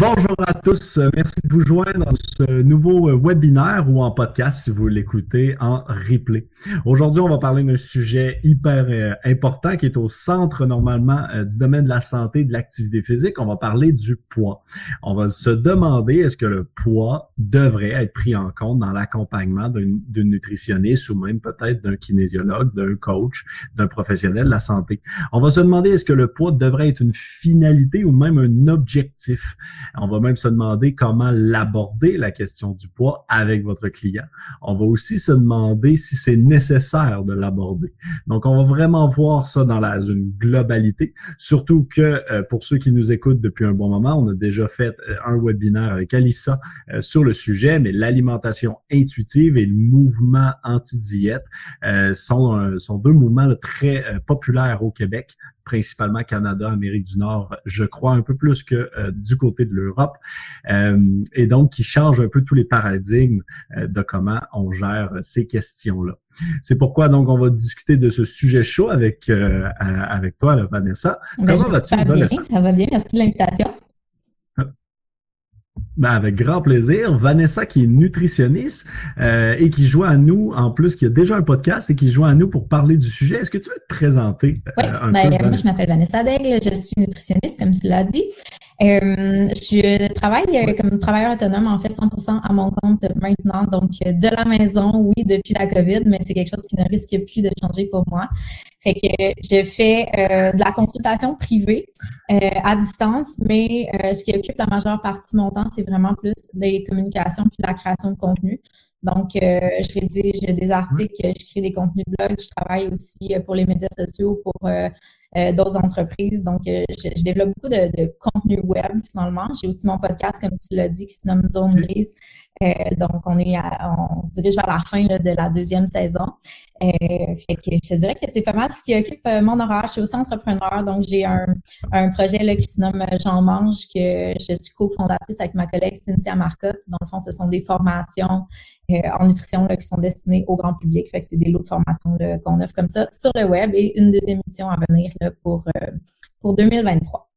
Bonjour à tous, merci de vous joindre dans ce nouveau webinaire ou en podcast si vous l'écoutez en replay. Aujourd'hui, on va parler d'un sujet hyper euh, important qui est au centre normalement euh, du domaine de la santé et de l'activité physique. On va parler du poids. On va se demander est-ce que le poids devrait être pris en compte dans l'accompagnement d'une nutritionniste ou même peut-être d'un kinésiologue, d'un coach, d'un professionnel de la santé? On va se demander est-ce que le poids devrait être une finalité ou même un objectif? On va même se demander comment l'aborder, la question du poids, avec votre client. On va aussi se demander si c'est nécessaire de l'aborder. Donc, on va vraiment voir ça dans la, une globalité, surtout que euh, pour ceux qui nous écoutent depuis un bon moment, on a déjà fait euh, un webinaire avec Alissa euh, sur le sujet, mais l'alimentation intuitive et le mouvement anti-diète sont, sont deux mouvements très populaires au Québec principalement Canada, Amérique du Nord, je crois un peu plus que euh, du côté de l'Europe, euh, et donc qui change un peu tous les paradigmes euh, de comment on gère ces questions-là. C'est pourquoi donc on va discuter de ce sujet chaud avec avec toi, Vanessa. Ben, Comment vas-tu, Vanessa? Ça va bien, merci de l'invitation. Ben, avec grand plaisir. Vanessa, qui est nutritionniste euh, et qui joue à nous, en plus, qui a déjà un podcast et qui joue à nous pour parler du sujet. Est-ce que tu veux te présenter? Euh, oui, ben, moi, je m'appelle Vanessa Daigle, je suis nutritionniste, comme tu l'as dit. Euh, je travaille comme travailleur autonome, en fait, 100% à mon compte maintenant. Donc, de la maison, oui, depuis la COVID, mais c'est quelque chose qui ne risque plus de changer pour moi. Fait que je fais euh, de la consultation privée euh, à distance, mais euh, ce qui occupe la majeure partie de mon temps, c'est vraiment plus les communications puis la création de contenu. Donc, je rédige des articles, je crée des contenus de blog, je travaille aussi pour les médias sociaux, pour d'autres entreprises. Donc, je, développe beaucoup de, de contenu web finalement. J'ai aussi mon podcast, comme tu l'as dit, qui se nomme Zone Grise. donc, on est on se dirige vers la fin de la deuxième saison. Euh, fait que je te dirais que c'est pas mal ce qui occupe euh, mon horaire. Je suis aussi entrepreneur, donc j'ai un, un projet là, qui se nomme J'en mange, que je suis cofondatrice avec ma collègue Cynthia Marcotte. Dans le fond, ce sont des formations euh, en nutrition là, qui sont destinées au grand public. Fait que c'est des lots de formations qu'on offre comme ça sur le web et une deuxième émission à venir là, pour, pour 2023.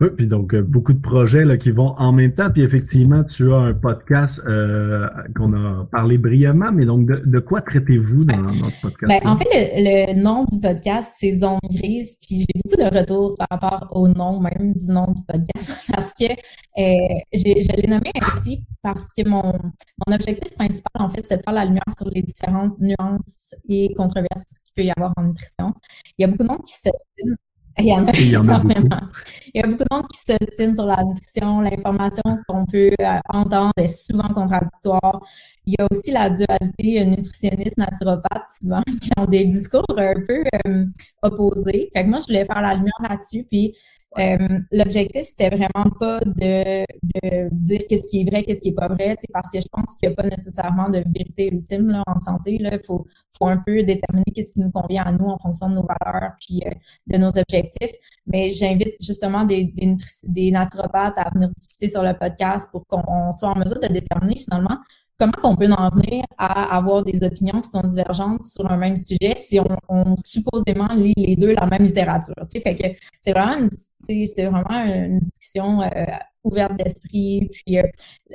Oui, puis donc euh, beaucoup de projets là, qui vont en même temps. Puis effectivement, tu as un podcast euh, qu'on a parlé brièvement, mais donc de, quoi traitez-vous dans notre podcast? Ben, en fait, le, nom du podcast, c'est Zone Grise, puis j'ai beaucoup de retours par rapport au nom même du nom du podcast, parce que euh, je l'ai nommé ainsi parce que mon, mon objectif principal, en fait, c'est de faire la lumière sur les différentes nuances et controverses qu'il peut y avoir en nutrition. Il y a beaucoup de monde qui se il y en a, Il y en a beaucoup. Il y a beaucoup de monde qui se signe sur la nutrition. L'information qu'on peut euh, entendre est souvent contradictoire. Il y a aussi la dualité nutritionniste, naturopathe, souvent, qui ont des discours un peu euh, opposés. Fait que moi, je voulais faire la lumière là-dessus. Puis, euh, l'objectif, c'était vraiment pas de, dire qu'est-ce qui est vrai, qu'est-ce qui est pas vrai, parce que je pense qu'il n'y a pas nécessairement de vérité ultime en santé. Il faut, un peu déterminer qu'est-ce qui nous convient à nous en fonction de nos valeurs puis euh, de nos objectifs. Mais j'invite justement des naturopathes à venir discuter sur le podcast pour qu'on soit en mesure de déterminer finalement comment on peut en venir à avoir des opinions qui sont divergentes sur un même sujet si on, supposément lit les deux la même littérature. Tu sais, fait que c'est vraiment une, c'est vraiment une discussion euh, ouverte d'esprit. Puis euh,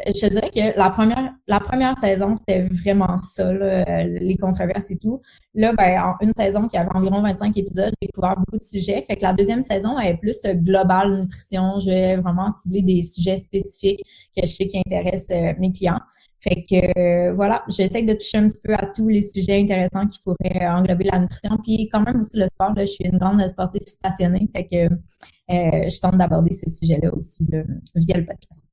je dirais que la première, la première saison, c'était vraiment ça, les controverses et tout. Là, ben, en une saison qui avait environ 25 épisodes, j'ai couvert beaucoup de sujets. Fait que la deuxième saison elle est plus euh, globale nutrition. Je vais vraiment cibler des sujets spécifiques que je sais qui intéressent mes clients. Fait que euh, voilà, j'essaie de toucher un petit peu à tous les sujets intéressants qui pourraient englober la nutrition. Puis quand même aussi le sport, je suis une grande sportive passionnée. Fait que euh, je tente d'aborder ces sujets-là aussi via le podcast.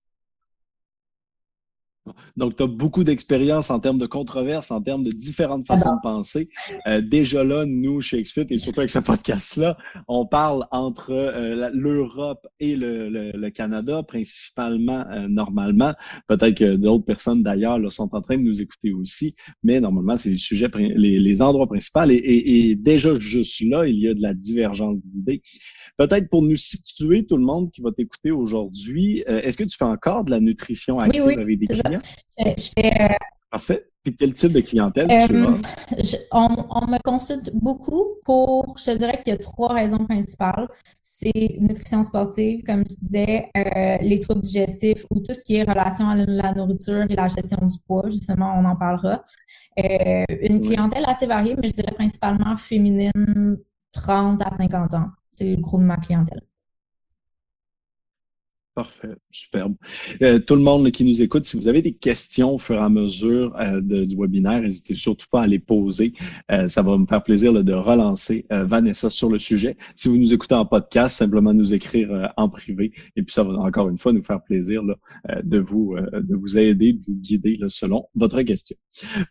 Donc, tu as beaucoup d'expérience en termes de controverses, en termes de différentes façons de penser. Euh, déjà là, nous, chez XFIT, et surtout avec ce podcast-là, on parle entre euh, l'Europe et le, Canada, principalement, euh, normalement. Peut-être que d'autres personnes d'ailleurs sont en train de nous écouter aussi, mais normalement, c'est les sujets, les, endroits principaux. Et, et, déjà, juste là, il y a de la divergence d'idées. Peut-être pour nous situer, tout le monde qui va t'écouter aujourd'hui, euh, est-ce que tu fais encore de la nutrition active avec des clients? Euh, je fais. Euh, Parfait. Puis quel type de clientèle tu as? on, me consulte beaucoup pour, je dirais qu'il y a trois raisons principales. C'est nutrition sportive, comme je disais, les troubles digestifs ou tout ce qui est relation à la nourriture et la gestion du poids, justement, on en parlera. une clientèle assez variée, mais je dirais principalement féminine, 30 à 50 ans c'est le gros de ma clientèle. Parfait, superbe. Euh, tout le monde qui nous écoute, si vous avez des questions au fur et à mesure euh, du webinaire, n'hésitez surtout pas à les poser. Euh, ça va me faire plaisir de relancer Vanessa sur le sujet. Si vous nous écoutez en podcast, simplement nous écrire en privé. Et puis ça va encore une fois nous faire plaisir de, vous, de vous aider, de vous guider selon votre question.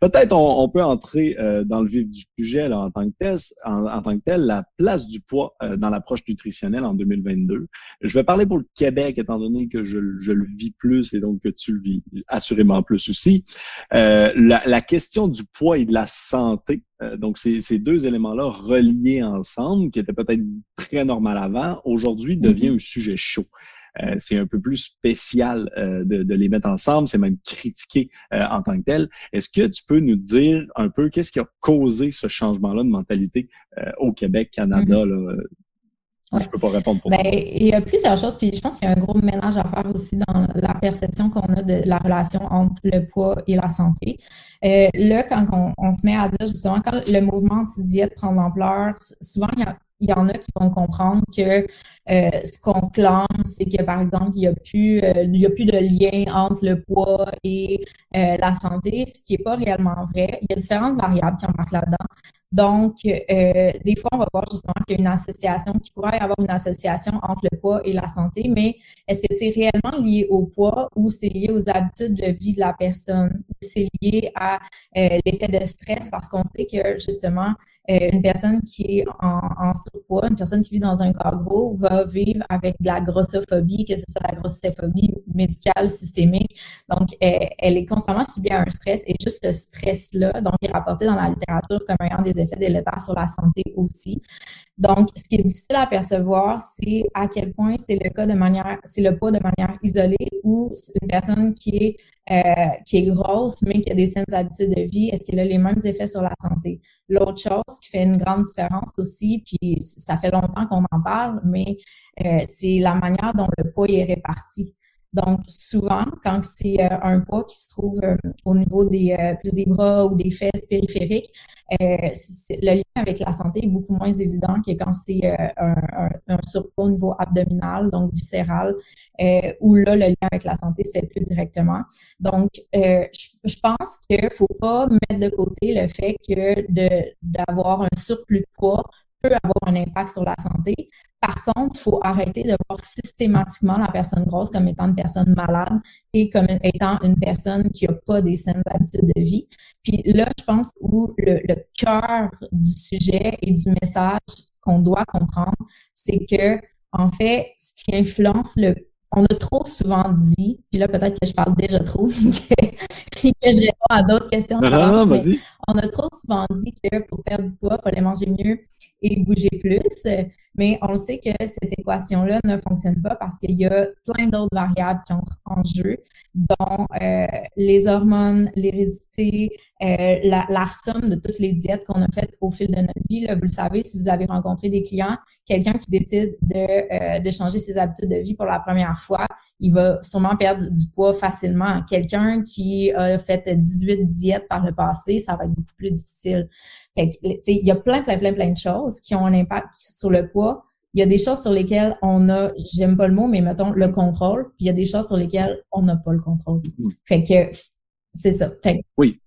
Peut-être on, peut entrer dans le vif du sujet en, tant que tel, en, tant que la place du poids dans l'approche nutritionnelle en 2022. Je vais parler pour le Québec étant donné que je, le vis plus et donc que tu le vis assurément plus aussi. Euh, la, question du poids et de la santé, euh, donc ces, ces deux éléments-là reliés ensemble, qui étaient peut-être très normal avant, aujourd'hui mm-hmm. devient un sujet chaud. Euh, c'est un peu plus spécial de, de, les mettre ensemble, c'est même critiqué en tant que tel. Est-ce que tu peux nous dire un peu qu'est-ce qui a causé ce changement-là de mentalité au Québec, Canada, mm-hmm. là, je peux pas répondre pour ben, Il y a plusieurs choses, puis je pense qu'il y a un gros ménage à faire aussi dans la perception qu'on a de la relation entre le poids et la santé. Euh, là, quand on, se met à dire justement, quand le mouvement anti-diète prend l'ampleur, souvent il y a il y en a qui vont comprendre que euh, ce qu'on clame, c'est que, par exemple, il n'y a, plus, euh, il y a plus de lien entre le poids et la santé, ce qui n'est pas réellement vrai. Il y a différentes variables qui embarquent là-dedans. Donc, des fois, on va voir justement qu'il y a une association, qu'il pourrait y avoir une association entre le poids et la santé, mais est-ce que c'est réellement lié au poids ou c'est lié aux habitudes de vie de la personne? C'est lié à l'effet de stress? Parce qu'on sait que, justement, une personne qui est en, en surpoids, une personne qui vit dans un corps gros va vivre avec de la grossophobie, que ce soit la grossophobie médicale, systémique. Donc, elle, est constamment subie à un stress et juste ce stress-là, donc, est rapporté dans la littérature comme ayant des effets délétères sur la santé aussi. Donc, ce qui est difficile à percevoir, c'est à quel point c'est le cas de manière, c'est le poids de manière isolée ou une personne qui est, euh, qui est grosse, mais qui a des saines habitudes de vie, est-ce qu'elle a les mêmes effets sur la santé? L'autre chose qui fait une grande différence aussi, puis ça fait longtemps qu'on en parle, mais euh, c'est la manière dont le poids est réparti. Donc, souvent, quand c'est euh, un poids qui se trouve euh, au niveau des, euh, plus des bras ou des fesses périphériques, le lien avec la santé est beaucoup moins évident que quand c'est un, surpoids au niveau abdominal, donc viscéral, où là, le lien avec la santé se fait plus directement. Donc, je, pense qu'il ne faut pas mettre de côté le fait que d'avoir un surplus de poids peut avoir un impact sur la santé. Par contre, il faut arrêter de voir systématiquement la personne grosse comme étant une personne malade et comme étant une personne qui n'a pas des saines habitudes de vie. Puis là, je pense où le, cœur du sujet et du message qu'on doit comprendre, c'est que, en fait, ce qui influence le on a trop souvent dit, puis là peut-être que je parle déjà trop, que je réponds à d'autres questions. Non, non, non, on a trop souvent dit que pour perdre du poids, il fallait manger mieux et bouger plus. Mais on sait que cette équation-là ne fonctionne pas parce qu'il y a plein d'autres variables qui entrent en jeu, dont euh, les hormones, l'hérédité, euh, la, somme de toutes les diètes qu'on a faites au fil de notre vie. Vous le savez, si vous avez rencontré des clients, quelqu'un qui décide de, euh, de changer ses habitudes de vie pour la première fois, il va sûrement perdre du poids facilement. Quelqu'un qui a fait 18 diètes par le passé, ça va être beaucoup plus difficile. Il y a plein, plein, plein, plein de choses qui ont un impact sur le poids. Il y a des choses sur lesquelles on a, j'aime pas le mot, mais mettons le contrôle. Puis il y a des choses sur lesquelles on n'a pas le contrôle. Mm-hmm. Fait que c'est ça. Fait oui.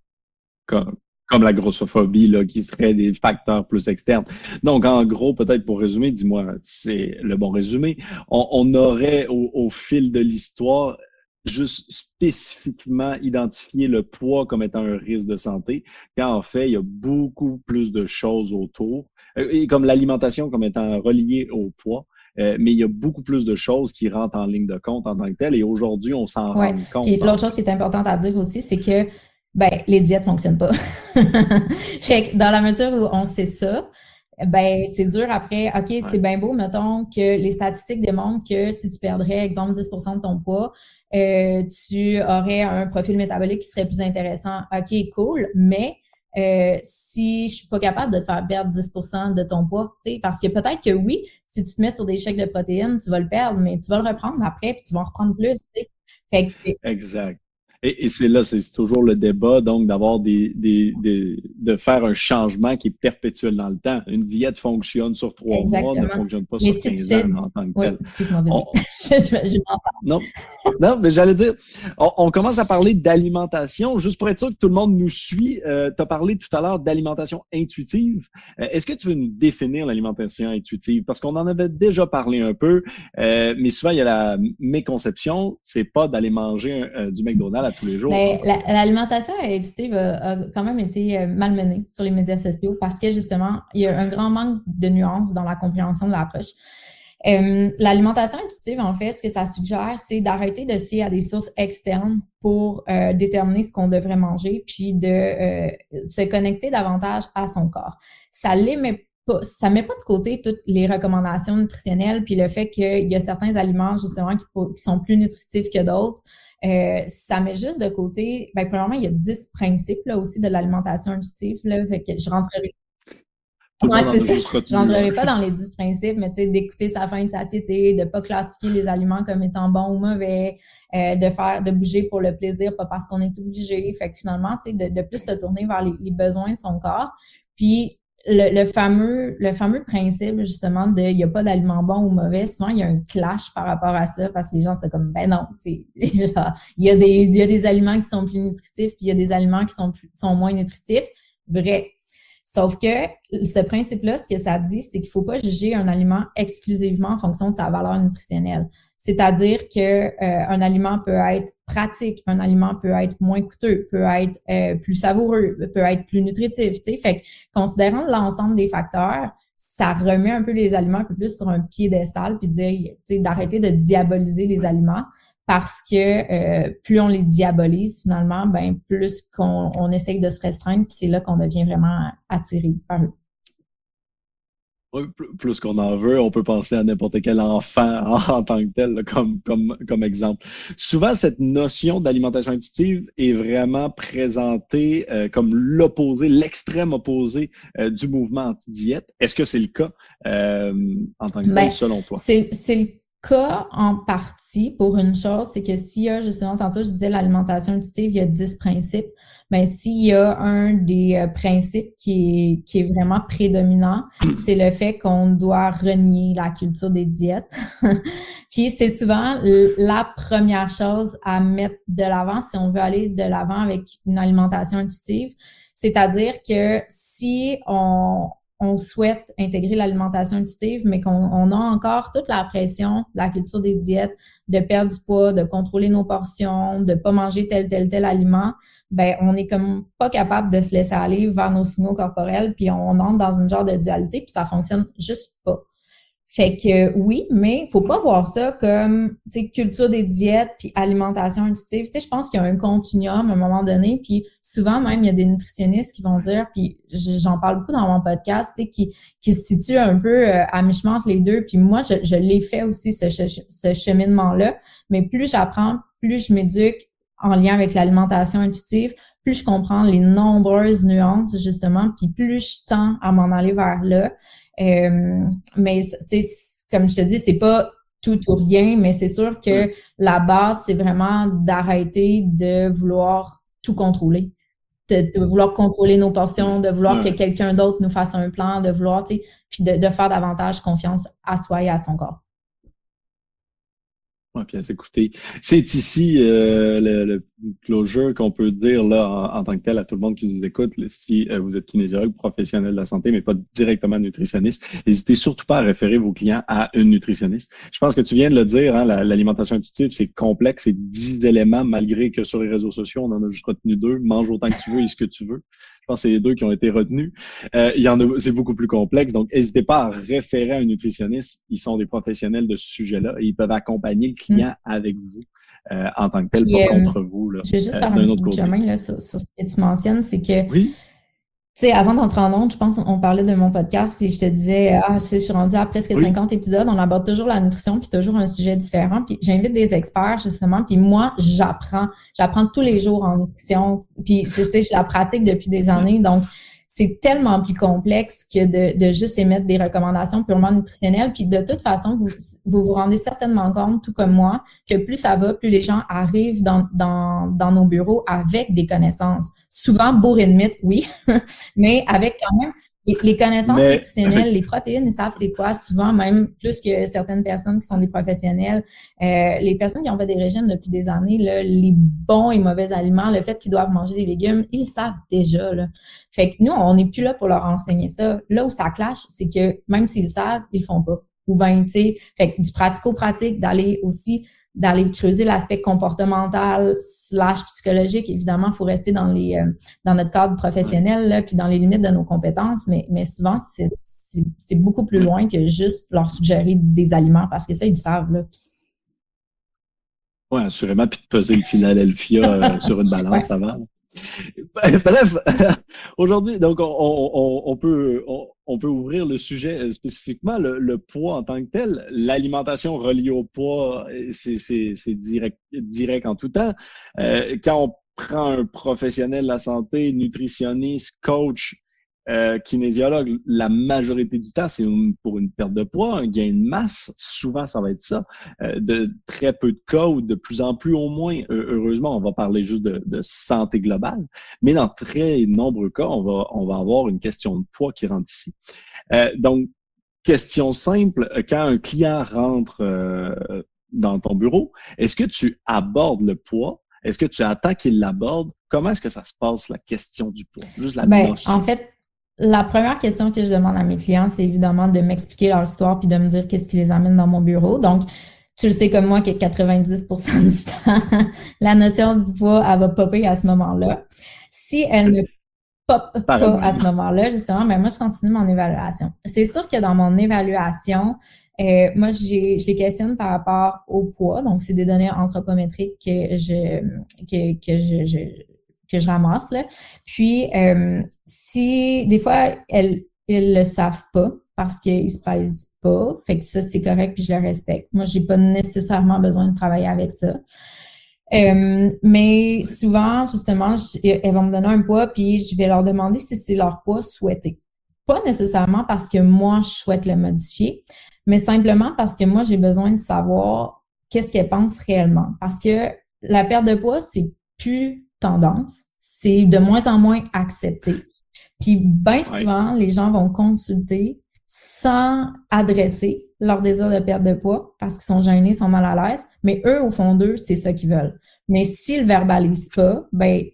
Comme, comme la grossophobie, là, qui serait des facteurs plus externes. Donc, en gros, peut-être pour résumer, dis-moi, c'est le bon résumé. On, aurait au, fil de l'histoire juste spécifiquement identifier le poids comme étant un risque de santé, quand en fait, il y a beaucoup plus de choses autour, euh, et comme l'alimentation comme étant reliée au poids. Euh, mais il y a beaucoup plus de choses qui rentrent en ligne de compte en tant que tel. Et aujourd'hui, on s'en rend compte. Et l'autre chose qui est importante à dire aussi, c'est que ben, les diètes fonctionnent pas. fait que dans la mesure où on sait ça, ben c'est dur après. OK, c'est bien beau, mettons que les statistiques démontrent que si tu perdrais, exemple, 10% de ton poids, euh, tu aurais un profil métabolique qui serait plus intéressant. OK, cool, mais euh, si je suis pas capable de te faire perdre 10% de ton poids, tu sais, parce que peut-être que oui, si tu te mets sur des chèques de protéines, tu vas le perdre, mais tu vas le reprendre après, puis tu vas en reprendre plus. Fait que, exact. Et, c'est là, c'est toujours le débat, donc, d'avoir des, des, des, de faire un changement qui est perpétuel dans le temps. Une diète fonctionne sur trois mois, ne fonctionne pas sur 15 ans en tant que tel. Excuse-moi, vas-y. non, non, mais j'allais dire, on, commence à parler d'alimentation, juste pour être sûr que tout le monde nous suit. Euh, tu as parlé tout à l'heure d'alimentation intuitive. Euh, est-ce que tu veux nous définir l'alimentation intuitive? Parce qu'on en avait déjà parlé un peu, euh, mais souvent, il y a la méconception, c'est pas d'aller manger du McDonald's l'alimentation intuitive a, quand même été euh, malmenée sur les médias sociaux parce que justement, il y a un grand manque de nuances dans la compréhension de l'approche. Euh, l'alimentation intuitive, en fait, ce que ça suggère, c'est d'arrêter de à des sources externes pour euh, déterminer ce qu'on devrait manger, puis de se connecter davantage à son corps. Ça ça met pas de côté toutes les recommandations nutritionnelles, puis le fait qu'il y a certains aliments justement qui sont plus nutritifs que d'autres. Euh, ça met juste de côté, ben, premièrement, il y a 10 principes là, aussi de l'alimentation intuitive. Là, fait que je rentrerai. Ouais, c'est ça. Je rentrerai pas dans les 10 principes, mais tu sais, d'écouter sa faim de satiété, de pas classifier les aliments comme étant bons ou mauvais, euh, de faire, de bouger pour le plaisir, pas parce qu'on est obligé. Fait que finalement, tu sais, de, de, plus se tourner vers les, les besoins de son corps. Puis le, fameux, le fameux principe, justement, de il n'y a pas d'aliments bons ou mauvais, souvent, il y a un clash par rapport à ça parce que les gens, c'est comme, ben non, tu sais, il y, a des, y a des aliments qui sont plus nutritifs, puis il y a des aliments qui sont, plus, sont moins nutritifs. Vrai. Sauf que ce principe-là, ce que ça dit, c'est qu'il ne faut pas juger un aliment exclusivement en fonction de sa valeur nutritionnelle. C'est-à-dire que euh, un aliment peut être pratique, un aliment peut être moins coûteux, peut être euh, plus savoureux, peut être plus nutritif. Tu sais, fait que considérant l'ensemble des facteurs, ça remet un peu les aliments un peu plus sur un piédestal, puis dire, tu sais, d'arrêter de diaboliser les aliments parce que euh, plus on les diabolise finalement, ben plus qu'on on essaye de se restreindre, puis c'est là qu'on devient vraiment attiré par eux. plus qu'on en veut, on peut penser à n'importe quel enfant en, tant que tel, comme, comme, comme exemple. Souvent, cette notion d'alimentation intuitive est vraiment présentée euh, comme l'opposé, l'extrême opposé euh, du mouvement anti-diète. Est-ce que c'est le cas en tant que tel, ben, selon toi? C'est le cas en partie pour une chose, c'est que s'il y a, justement, tantôt je disais l'alimentation intuitive, il y a 10 principes, mais s'il y a un des euh, principes qui est, qui est vraiment prédominant, c'est le fait qu'on doit renier la culture des diètes. Puis c'est souvent la première chose à mettre de l'avant si on veut aller de l'avant avec une alimentation intuitive. C'est-à-dire que si on, on souhaite intégrer l'alimentation intuitive, mais qu'on a encore toute la pression la culture des diètes, de perdre du poids, de contrôler nos portions, de pas manger tel, tel, tel aliment, ben on est comme pas capable de se laisser aller vers nos signaux corporels, puis on entre dans une genre de dualité, puis ça fonctionne juste pas. Fait que oui, mais faut pas voir ça comme culture des diètes puis alimentation intuitive. Tu sais, je pense qu'il y a un continuum à un moment donné, puis souvent même il y a des nutritionnistes qui vont dire, puis j'en parle beaucoup dans mon podcast, tu sais, qui qui se situent un peu euh, à mi-chemin entre les deux. Puis moi, je, je l'ai fait aussi ce, ce cheminement là, mais plus j'apprends, plus je m'éduque en lien avec l'alimentation intuitive, plus je comprends les nombreuses nuances justement, puis plus je tends à m'en aller vers là. Euh, mais comme je te dis, c'est pas tout ou rien, mais c'est sûr que la base, c'est vraiment d'arrêter de vouloir tout contrôler. De, vouloir contrôler nos portions, de vouloir que quelqu'un d'autre nous fasse un plan, de vouloir, tu sais, puis de, de, faire davantage confiance à soi et à son corps. Ouais, puis à s'écouter. C'est ici euh, le, closure qu'on peut dire là en, tant que tel à tout le monde qui nous écoute. si euh, vous êtes kinésiologue, professionnel de la santé, mais pas directement nutritionniste, n'hésitez surtout pas à référer vos clients à une nutritionniste. Je pense que tu viens de le dire, hein, l'alimentation intuitive, c'est complexe, c'est dix éléments, malgré que sur les réseaux sociaux, on en a juste retenu deux. Mange autant que tu veux et ce que tu veux. Je pense que c'est les deux qui ont été retenus. Euh, il y en a, c'est beaucoup plus complexe. Donc, n'hésitez pas à référer à un nutritionniste. Ils sont des professionnels de ce sujet-là et ils peuvent accompagner le client mm. avec vous. Euh, en tant que tel, pas euh, contre vous. Là, je vais juste faire un petit chemin là, sur, sur, ce que tu mentionnes, c'est que oui? Tu sais, avant d'entrer en onde, je pense on parlait de mon podcast, puis je te disais, ah, je suis rendue à presque 50 épisodes, on aborde toujours la nutrition, puis toujours un sujet différent. Puis j'invite des experts, justement, puis moi, j'apprends. J'apprends tous les jours en nutrition, puis tu sais, je la pratique depuis des années, donc c'est tellement plus complexe que de, de, juste émettre des recommandations purement nutritionnelles. Puis de toute façon, vous, vous rendez certainement compte, tout comme moi, que plus ça va, plus les gens arrivent dans, dans, dans nos bureaux avec des connaissances. Souvent bourrées de mythes, oui, mais avec quand même les, connaissances nutritionnelles, les protéines, ils savent c'est quoi, souvent même plus que certaines personnes qui sont des professionnels. Euh, les personnes qui ont fait des régimes depuis des années, là, les bons et mauvais aliments, le fait qu'ils doivent manger des légumes, ils savent déjà. Là. Fait que nous, on n'est plus là pour leur enseigner ça. Là où ça clash, c'est que même s'ils savent, ils le font pas. Ou bien, tu sais, fait que du pratico-pratique, d'aller aussi d'aller creuser l'aspect comportemental slash psychologique. Évidemment, il faut rester dans les euh, dans notre cadre professionnel, là, puis dans les limites de nos compétences, mais, mais souvent, c'est beaucoup plus loin que juste leur suggérer des aliments, parce que ça, ils le savent. Là. Oui, assurément, puis de peser le Philadelphia euh, sur une balance avant. Bref, aujourd'hui, donc on, peut on, peut ouvrir le sujet euh, spécifiquement le, poids en tant que tel. L'alimentation reliée au poids, c'est direct direct en tout temps. Euh, quand on prend un professionnel de la santé, nutritionniste, coach, euh, kinésiologue, la majorité du temps, c'est pour une perte de poids, un gain de masse. Souvent, ça va être ça. Euh, de très peu de cas ou de plus en plus au moins, heureusement, on va parler juste de, santé globale. Mais dans très nombreux cas, on va, on va avoir une question de poids qui rentre ici. Euh, donc, question simple, quand un client rentre dans ton bureau, est-ce que tu abordes le poids? Est-ce que tu attends qu'il l'aborde? Comment est-ce que ça se passe, la question du poids? Juste la En fait, la première question que je demande à mes clients, c'est évidemment de m'expliquer leur histoire puis de me dire qu'est-ce qui les amène dans mon bureau. Donc, tu le sais comme moi que 90% du temps, la notion du poids, elle va popper à ce moment-là. Si elle ne pop pas à ce moment-là, justement, ben moi, je continue mon évaluation. C'est sûr que dans mon évaluation, euh, moi, je les questionne par rapport au poids. Donc, c'est des données anthropométriques que je, que, que je que je ramasse. Là. Puis, euh, si des fois, elles ne le savent pas parce qu'ils se pèsent pas, fait que ça, c'est correct, puis je le respecte. Moi, j'ai pas nécessairement besoin de travailler avec ça. Euh, mais souvent, justement, elles vont me donner un poids, puis je vais leur demander si c'est leur poids souhaité. Pas nécessairement parce que moi, je souhaite le modifier, mais simplement parce que moi, j'ai besoin de savoir qu'est-ce qu'elles pensent réellement. Parce que la perte de poids, c'est plus tendance, c'est de moins en moins accepté. Puis bien souvent, les gens vont consulter sans adresser leur désir de perte de poids parce qu'ils sont gênés, sont mal à l'aise, mais eux, au fond d'eux, c'est ça qu'ils veulent. Mais s'ils verbalisent pas, ben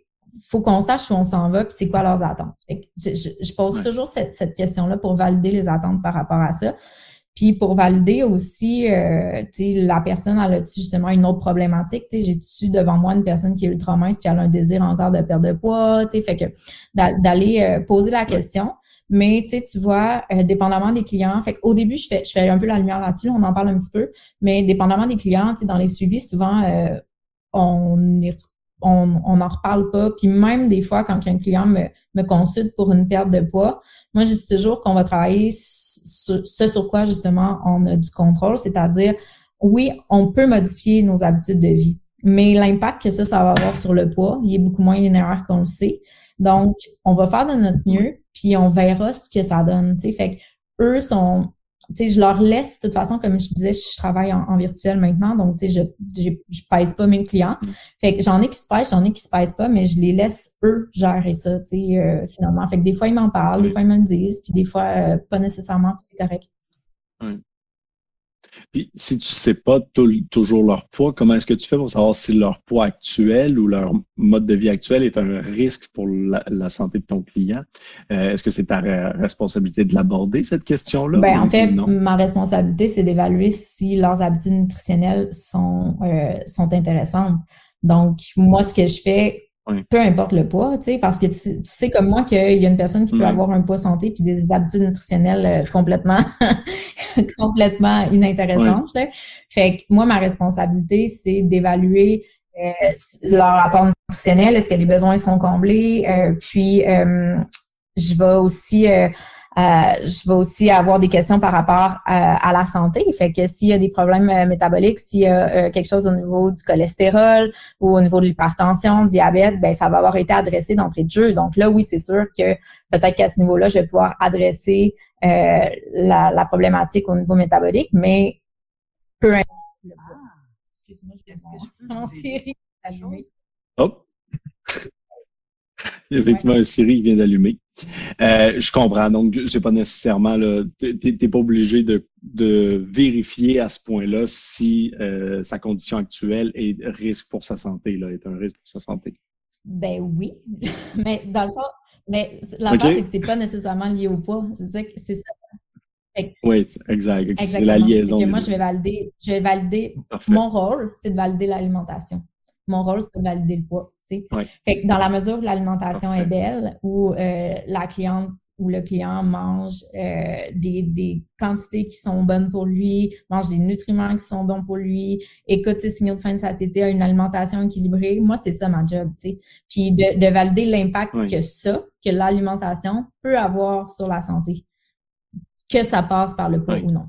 faut qu'on sache où on s'en va puis c'est quoi leurs attentes. je, pose toujours cette, cette question-là pour valider les attentes par rapport à ça. Puis pour valider aussi, euh, la personne, elle a justement une autre problématique? J'ai-tu devant moi une personne qui est ultra mince puis elle a un désir encore de perdre de poids? Fait que d'aller euh, poser la question. Mais tu vois, euh, dépendamment des clients, fait au début, je fais, je fais un peu la lumière là-dessus, on en parle un petit peu, mais dépendamment des clients, dans les suivis, souvent, euh, on, on, on en reparle pas. Puis même des fois, quand un client me, me consulte pour une perte de poids, moi, je dis toujours qu'on va travailler ce sur quoi justement on a du contrôle, c'est-à-dire oui, on peut modifier nos habitudes de vie, mais l'impact que ça, ça va avoir sur le poids, il est beaucoup moins linéaire qu'on le sait. Donc, on va faire de notre mieux, puis on verra ce que ça donne. sais Fait que eux sont sais, je leur laisse, de toute façon, comme je disais, je travaille en, virtuel maintenant, donc, tu sais, je, je, je pèse pas mes clients. Mm. Fait que j'en ai qui se pèsent, j'en ai qui se pèsent pas, mais je les laisse, eux, gérer ça, tu sais, euh, finalement. Fait que des fois, ils m'en parlent, des fois, ils me le disent, puis des fois, euh, pas nécessairement, puis c'est correct. Oui. Puis, si tu sais pas toujours leur poids, comment est-ce que tu fais pour savoir si leur poids actuel ou leur mode de vie actuel est un risque pour la, santé de ton client? Euh, est-ce que c'est ta responsabilité de l'aborder, cette question-là? Ben, en fait, ma responsabilité, c'est d'évaluer si leurs habitudes nutritionnelles sont, euh, sont intéressantes. Donc, moi, ce que je fais, peu importe le poids, tu sais, parce que tu, sais comme moi qu'il y a une personne qui peut avoir un poids santé puis des habitudes nutritionnelles euh, complètement, complètement inintéressantes. Fait que moi, ma responsabilité, c'est d'évaluer euh, leur rapport nutritionnel, est-ce que les besoins sont comblés, euh, puis je vais aussi euh, je vais aussi avoir des questions par rapport euh, à, la santé. Fait que s'il y a des problèmes euh, métaboliques, s'il y a quelque chose au niveau du cholestérol ou au niveau de l'hypertension, diabète, ben ça va avoir été adressé d'entrée de jeu. Donc là, oui, c'est sûr que peut-être qu'à ce niveau-là, je vais pouvoir adresser la, problématique au niveau métabolique, mais peu importe. Ah, excuse-moi, je que je série Hop! Effectivement, un Siri qui vient d'allumer. Euh, je comprends. Donc, c'est pas nécessairement Tu n'es pas obligé de, vérifier à ce point-là si euh, sa condition actuelle est risque pour sa santé, là, est un risque pour sa santé. Ben oui. mais dans le fond, mais la okay. c'est que c'est pas nécessairement lié au poids. C'est ça. C'est ça. oui, exact. C'est la liaison. moi, je vais valider, je vais valider mon rôle, c'est de valider l'alimentation. Mon rôle, c'est de valider le poids. Fait dans la mesure où l'alimentation est belle, où euh, la cliente ou le client mange euh, des, quantités qui sont bonnes pour lui, mange des nutriments qui sont bons pour lui, écoute ses signaux de fin de satiété, a une alimentation équilibrée. Moi, c'est ça ma job, tu sais. Puis de, valider l'impact que ça, que l'alimentation peut avoir sur la santé, que ça passe par le poids ou non.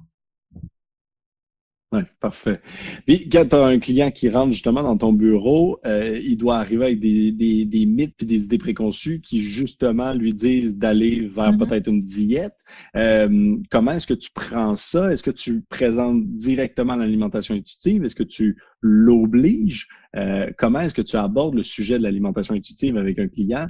Oui, parfait. Puis quand tu as un client qui rentre justement dans ton bureau, euh, il doit arriver avec des, des, des mythes et des idées préconçues qui justement lui disent d'aller vers mm-hmm. peut-être une diète. Euh, comment est-ce que tu prends ça? Est-ce que tu présentes directement l'alimentation intuitive? Est-ce que tu l'obliges? Euh, comment est-ce que tu abordes le sujet de l'alimentation intuitive avec un client?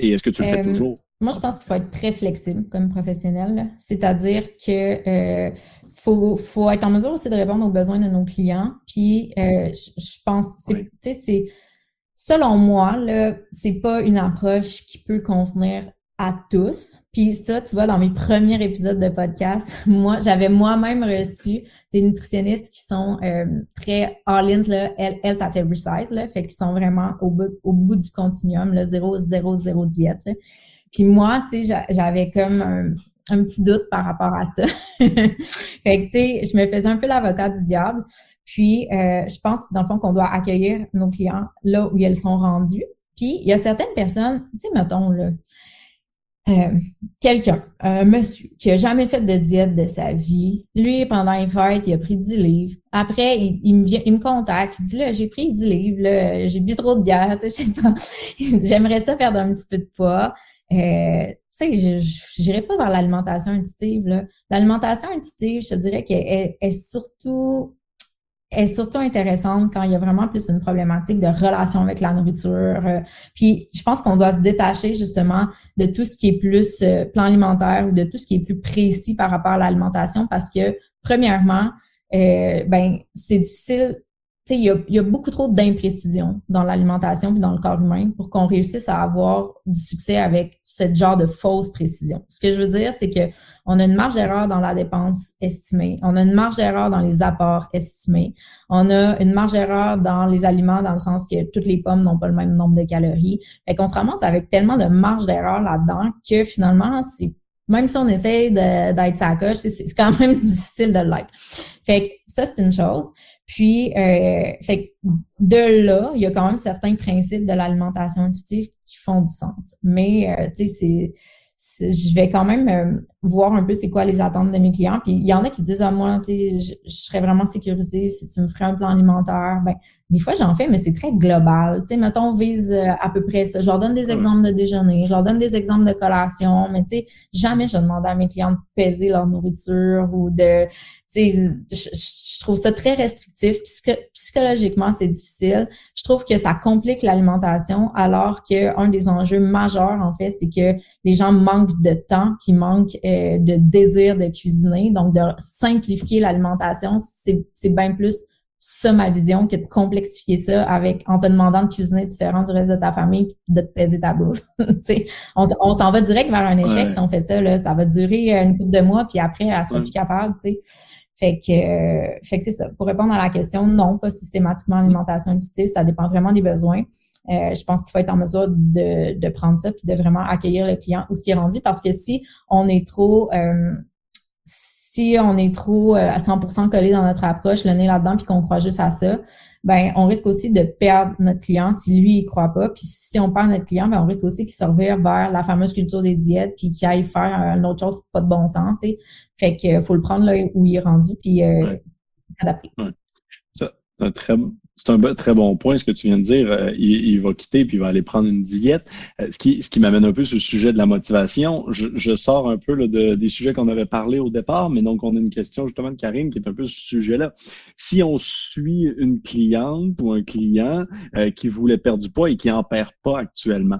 et est-ce que tu le fais toujours? Moi, je pense qu'il faut être très flexible comme professionnel. C'est-à-dire que faut, faut être en mesure aussi de répondre aux besoins de nos clients. Puis, euh, je, pense, tu sais, c'est, selon moi, là, c'est pas une approche qui peut convenir à tous. Puis ça, tu vois, dans mes premiers épisodes de podcast, moi, j'avais moi-même reçu des nutritionnistes qui sont euh, très all-in, là, health at every size, là, fait qu'ils sont vraiment au bout, au bout du continuum, là, 0, 0, 0 diète. Puis moi, tu sais, j'avais comme un, un petit doute par rapport à ça. fait que, tu sais, je me faisais un peu l'avocat du diable. Puis, euh, je pense, dans le fond, qu'on doit accueillir nos clients là où elles sont rendus. Puis, il y a certaines personnes, tu sais, mettons, là, euh, quelqu'un, un monsieur qui a jamais fait de diète de sa vie, lui, pendant les fêtes, il a pris 10 livres. Après, il, me vient, il me contacte, il dit, là, j'ai pris 10 livres, là, j'ai bu trop de bière, tu sais, je sais pas. J'aimerais ça perdre un petit peu de poids. Euh, sais, je n'irai pas vers l'alimentation intuitive. L'alimentation intuitive, je te dirais qu'elle est, surtout est surtout intéressante quand il y a vraiment plus une problématique de relation avec la nourriture. Euh. Puis je pense qu'on doit se détacher justement de tout ce qui est plus euh, plan alimentaire ou de tout ce qui est plus précis par rapport à l'alimentation parce que premièrement, euh, ben c'est difficile il y a, y a, beaucoup trop d'imprécisions dans l'alimentation et dans le corps humain pour qu'on réussisse à avoir du succès avec ce genre de fausse précision. Ce que je veux dire, c'est que on a une marge d'erreur dans la dépense estimée, on a une marge d'erreur dans les apports estimés, on a une marge d'erreur dans les aliments dans le sens que toutes les pommes n'ont pas le même nombre de calories. Fait qu'on se ramasse avec tellement de marge d'erreur là-dedans que finalement, c'est même si on essaye d'être sa coche, c'est quand même difficile de l'être. Fait que ça, c'est une chose. Puis, euh, fait de là, il y a quand même certains principes de l'alimentation intuitive qui font du sens. Mais, euh, tu sais, c'est, je vais quand même euh, voir un peu c'est quoi les attentes de mes clients. Puis il y en a qui disent à ah, moi, tu sais, je, je, serais vraiment sécurisée si tu me ferais un plan alimentaire. Ben, des fois j'en fais, mais c'est très global. Tu sais, mettons, on vise euh, à peu près ça. Je leur donne des exemples de déjeuner, je leur donne des exemples de collation, mais tu sais, jamais je demande à mes clients de peser leur nourriture ou de je, je trouve ça très restrictif. psychologiquement, c'est difficile. Je trouve que ça complique l'alimentation, alors qu'un des enjeux majeurs, en fait, c'est que les gens manque de temps, puis manque euh, de désir de cuisiner. Donc, de simplifier l'alimentation, c'est bien plus ça ma vision que de complexifier ça avec en te demandant de cuisiner différent du reste de ta famille puis de te peser ta bouffe. on, on s'en va direct vers un échec si on fait ça. Là. Ça va durer une couple de mois, puis après, elle sera plus capable. sais. Fait que, euh, fait que c'est ça. Pour répondre à la question, non, pas systématiquement alimentation intuitive, ça dépend vraiment des besoins. Euh, je pense qu'il faut être en mesure de, de prendre ça puis de vraiment accueillir le client où ce qui est rendu parce que si on est trop euh, si on est trop à 100% collé dans notre approche, le nez là-dedans puis qu'on croit juste à ça, ben on risque aussi de perdre notre client si lui il croit pas. Puis si on perd notre client, ben on risque aussi qu'il se revire vers la fameuse culture des diètes puis qu'il aille faire une autre chose pas de bon sens. Tu sais. Fait que faut le prendre là où il est rendu puis euh, s'adapter. C'est un très c'est un très bon point ce que tu viens de dire. Euh, il, va quitter puis il va aller prendre une diète. Euh, ce qui, ce qui m'amène un peu sur le sujet de la motivation. Je, sors un peu des sujets qu'on avait parlé au départ, mais donc on a une question justement de Karine qui est un peu ce sujet-là. Si on suit une cliente ou un client euh, qui voulait perdre du poids et qui en perd pas actuellement,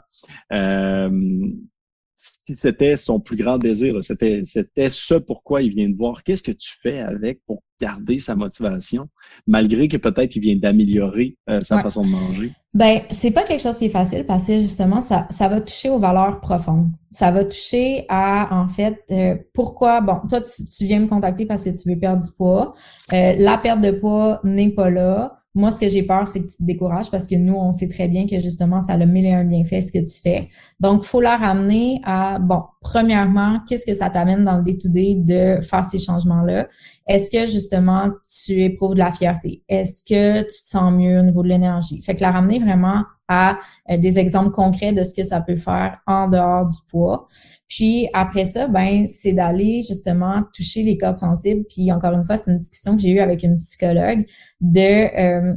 si c'était son plus grand désir, c'était, c'était ce pourquoi il vient de voir. Qu'est-ce que tu fais avec pour garder sa motivation, malgré que peut-être il vient d'améliorer euh, sa façon de manger? Ben, c'est pas quelque chose qui est facile parce que justement, ça, ça va toucher aux valeurs profondes. Ça va toucher à, en fait, euh, pourquoi, bon, toi, tu, viens me contacter parce que tu veux perdre du poids. Euh, la perte de poids n'est pas là. Moi, ce que j'ai peur, c'est que tu te décourages parce que nous, on sait très bien que justement, ça a le mille et un bienfaits ce que tu fais. Donc, faut la ramener à, bon, premièrement, qu'est-ce que ça t'amène dans le day-to-day de faire ces changements-là? Est-ce que justement, tu éprouves de la fierté? Est-ce que tu te sens mieux au niveau de l'énergie? Fait que la ramener vraiment à euh, des exemples concrets de ce que ça peut faire en dehors du poids. Puis après ça, ben c'est d'aller justement toucher les cordes sensibles. Puis encore une fois, c'est une discussion que j'ai eue avec une psychologue de euh,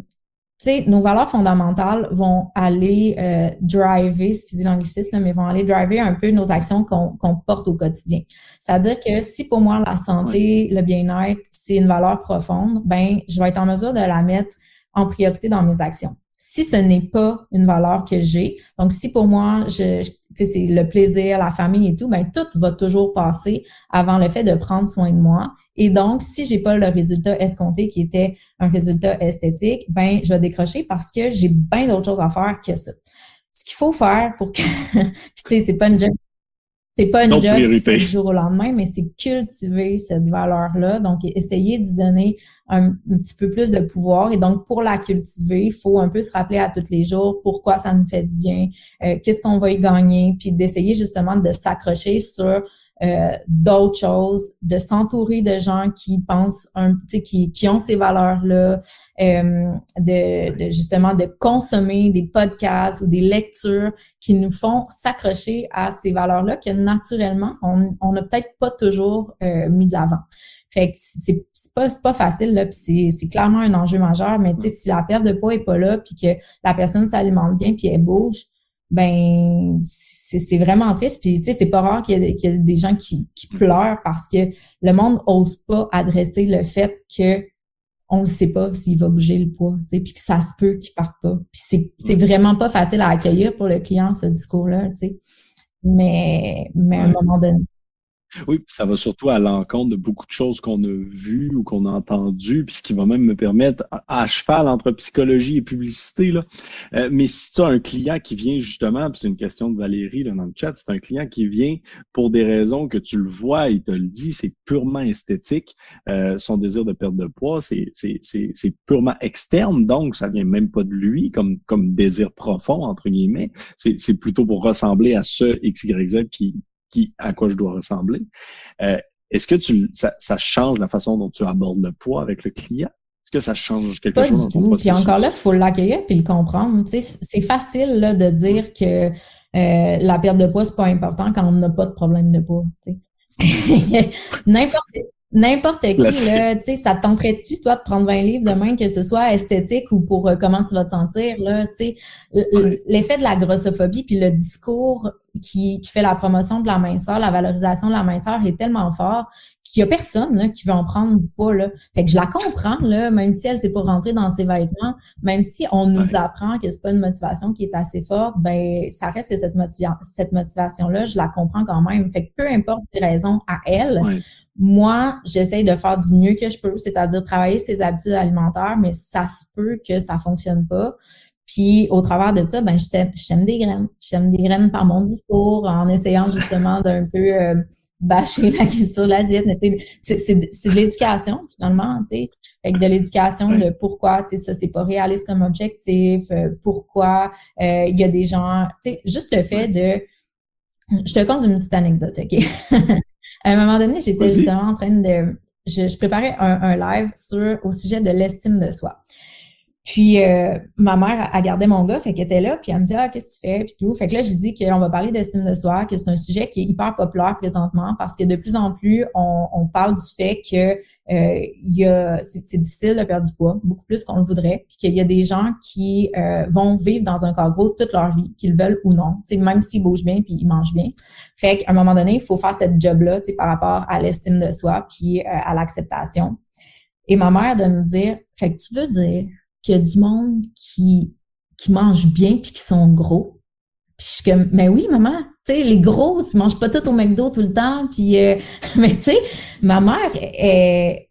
tu sais, nos valeurs fondamentales vont aller euh, driver, excusez l'anglicisme, mais vont aller driver un peu nos actions qu'on porte au quotidien. C'est-à-dire que si pour moi la santé, le bien-être, c'est une valeur profonde, ben je vais être en mesure de la mettre en priorité dans mes actions si ce n'est pas une valeur que j'ai, donc si pour moi, je, c'est le plaisir, la famille et tout, ben tout va toujours passer avant le fait de prendre soin de moi. Et donc, si j'ai pas le résultat escompté qui était un résultat esthétique, ben je vais décrocher parce que j'ai bien d'autres choses à faire que ça. Ce qu'il faut faire pour que, tu sais, c'est pas une c'est pas une job du jour au lendemain, mais c'est cultiver cette valeur-là. Donc, essayer d'y donner un, petit peu plus de pouvoir. Et donc, pour la cultiver, il faut un peu se rappeler à tous les jours pourquoi ça nous fait du bien, euh, qu'est-ce qu'on va y gagner, puis d'essayer justement de s'accrocher sur euh, d'autres choses, de s'entourer de gens qui pensent, un, qui, qui ont ces valeurs-là, euh, de, justement de consommer des podcasts ou des lectures qui nous font s'accrocher à ces valeurs-là que naturellement, on n'a peut-être pas toujours euh, mis de l'avant. Fait que c'est pas, pas facile, là, puis c'est clairement un enjeu majeur, mais tu sais, si la perte de poids est pas là, puis que la personne s'alimente bien, puis elle bouge, ben c'est vraiment triste. Puis, tu sais, c'est pas rare qu'il y, ait des gens qui, qui, pleurent parce que le monde ose pas adresser le fait que on ne sait pas s'il va bouger le poids, tu sais, puis que ça se peut qu'il parte pas. Puis c'est vraiment pas facile à accueillir pour le client, ce discours-là, tu sais. Mais, mais à un moment donné, oui, ça va surtout à l'encontre de beaucoup de choses qu'on a vues ou qu'on a entendues, puis ce qui va même me permettre, à, cheval entre psychologie et publicité, là. Euh, mais si tu as un client qui vient justement, puis c'est une question de Valérie là, dans le chat, c'est un client qui vient pour des raisons que tu le vois, il te le dit, c'est purement esthétique. Euh, son désir de perte de poids, c'est purement externe, donc ça vient même pas de lui comme, comme désir profond, entre guillemets. C'est plutôt pour ressembler à ce XYZ qui, qui, à quoi je dois ressembler. Euh, est-ce que tu, ça, ça, change la façon dont tu abordes le poids avec le client? Est-ce que ça change quelque chose dans ton processus? Puis encore là, il faut l'accueillir puis le comprendre. c'est facile là, de dire que euh, la perte de poids, c'est pas important quand on n'a pas de problème de poids. N'importe N'importe qui, là, tu sais, ça te tenterait-tu, toi, de prendre 20 livres demain, que ce soit esthétique ou pour euh, comment tu vas te sentir, là, tu sais? L'effet de la grossophobie puis le discours qui, qui fait la promotion de la minceur, la valorisation de la minceur est tellement fort Puis il y a personne là, qui veut en prendre du poids. Là. Fait que je la comprends, là, même si elle s'est pas rentrée dans ses vêtements, même si on nous apprend que c'est pas une motivation qui est assez forte, ben ça reste que cette, cette motivation-là, je la comprends quand même. Fait que peu importe ses raisons à elle, moi, j'essaye de faire du mieux que je peux, c'est-à-dire travailler ses habitudes alimentaires, mais ça se peut que ça fonctionne pas. Puis au travers de ça, ben je sème, des graines. Je sème des graines par mon discours en essayant justement d'un peu euh, bâcher la culture de la diète. Mais c'est, c'est, de l'éducation finalement, tu sais. Avec de l'éducation de pourquoi, tu sais, ça, c'est pas réaliste comme objectif, euh, pourquoi euh, il y a des gens, tu sais, juste le fait de... Je te conte une petite anecdote, OK? à un moment donné, j'étais justement en train de... Je, préparais un, un live sur au sujet de l'estime de soi. Puis euh, ma mère a gardé mon gars, fait qu'elle était là, puis elle me dit Ah, qu'est-ce que tu fais? Puis tout. Fait que là, j'ai dit qu'on va parler d'estime de soi, que c'est un sujet qui est hyper populaire présentement parce que de plus en plus, on, on parle du fait que euh, y a, c'est, difficile de perdre du poids, beaucoup plus qu'on le voudrait, puis qu'il y a des gens qui euh, vont vivre dans un corps gros toute leur vie, qu'ils veulent ou non, même s'ils bougent bien puis ils mangent bien. Fait qu'à un moment donné, il faut faire cette job-là par rapport à l'estime de soi puis euh, à l'acceptation. Et ma mère de me dire, fait que tu veux dire qu'il y a du monde qui, qui mange bien puis qui sont gros. Puis je suis comme, mais oui, maman, tu sais, les grosses, ils mangent pas tout au McDo tout le temps. Puis, euh, mais tu sais, ma mère, est,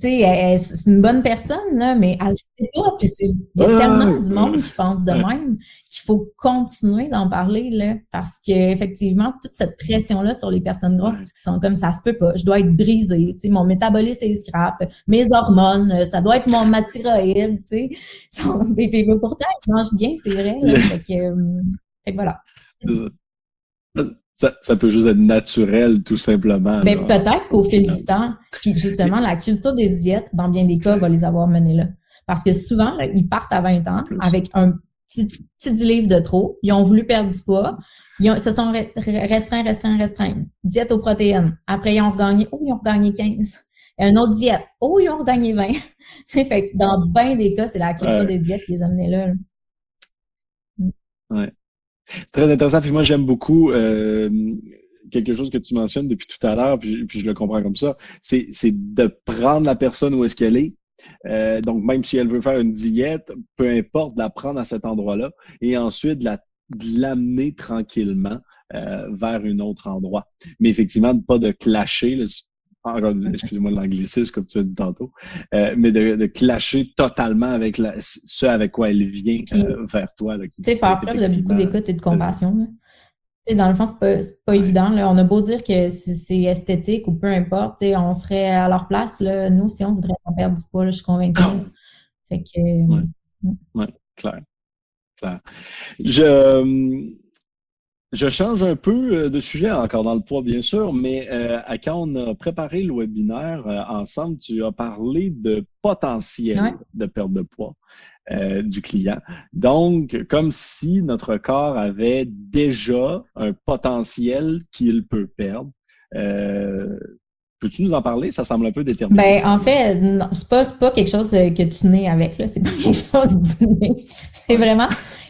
tu sais, c'est une bonne personne, là, mais elle sait pas. Puis il y a tellement du monde qui pense de même qu'il faut continuer d'en parler, là, parce qu'effectivement, toute cette pression-là sur les personnes grosses qui sont comme ça se peut pas, je dois être brisée, tu sais, mon métabolisme est scrap, mes hormones, ça doit être mon ma thyroïde, tu sais. Et pourtant, je mange bien, c'est vrai. Là, fait, que, euh, fait que voilà ça, peut juste être naturel, tout simplement. Mais ben, peut-être qu'au fil du temps, puis justement, la culture des diètes, dans bien des cas, va les avoir menées là. Parce que souvent, ils partent à 20 ans avec un petit, petit livre de trop. Ils ont voulu perdre du poids. Ils se sont restreints, restreints, restreints. Diète aux protéines. Après, ils ont regagné, oh, ils ont regagné 15. Et un autre diète. Oh, ils ont regagné 20. fait dans bien des cas, c'est la culture des diètes qui les a menés là. Ouais. C'est très intéressant. Puis moi, j'aime beaucoup euh, quelque chose que tu mentionnes depuis tout à l'heure, puis, je le comprends comme ça. C'est de prendre la personne où est-ce qu'elle est. Euh, donc, même si elle veut faire une diète, peu importe, de la prendre à cet endroit-là et ensuite de l'amener tranquillement euh, vers un autre endroit. Mais effectivement, pas de clasher excusez-moi l'anglicisme, comme tu as dit tantôt, euh, mais de, de, clasher totalement avec la, ce avec quoi elle vient euh, vers toi. Tu sais, faire preuve de beaucoup d'écoute et de compassion. sais, dans le fond, c'est pas, pas évident. Là. On a beau dire que c'est esthétique ou peu importe, on serait à leur place. Là, nous, si on voudrait perdre du poids, je suis convaincue. Ah. Fait que. Oui, euh, ouais, clair. clair. Je je change un peu euh, de sujet encore dans le poids, bien sûr, mais euh, quand on a préparé le webinaire euh, ensemble, tu as parlé de potentiel de perte de poids du client. Donc, comme si notre corps avait déjà un potentiel qu'il peut perdre. Peux-tu nous en parler? Ça semble un peu déterminé. Ben, en fait, non, c'est pas, pas quelque chose que tu nais avec, là. C'est pas quelque chose d'inné. C'est vraiment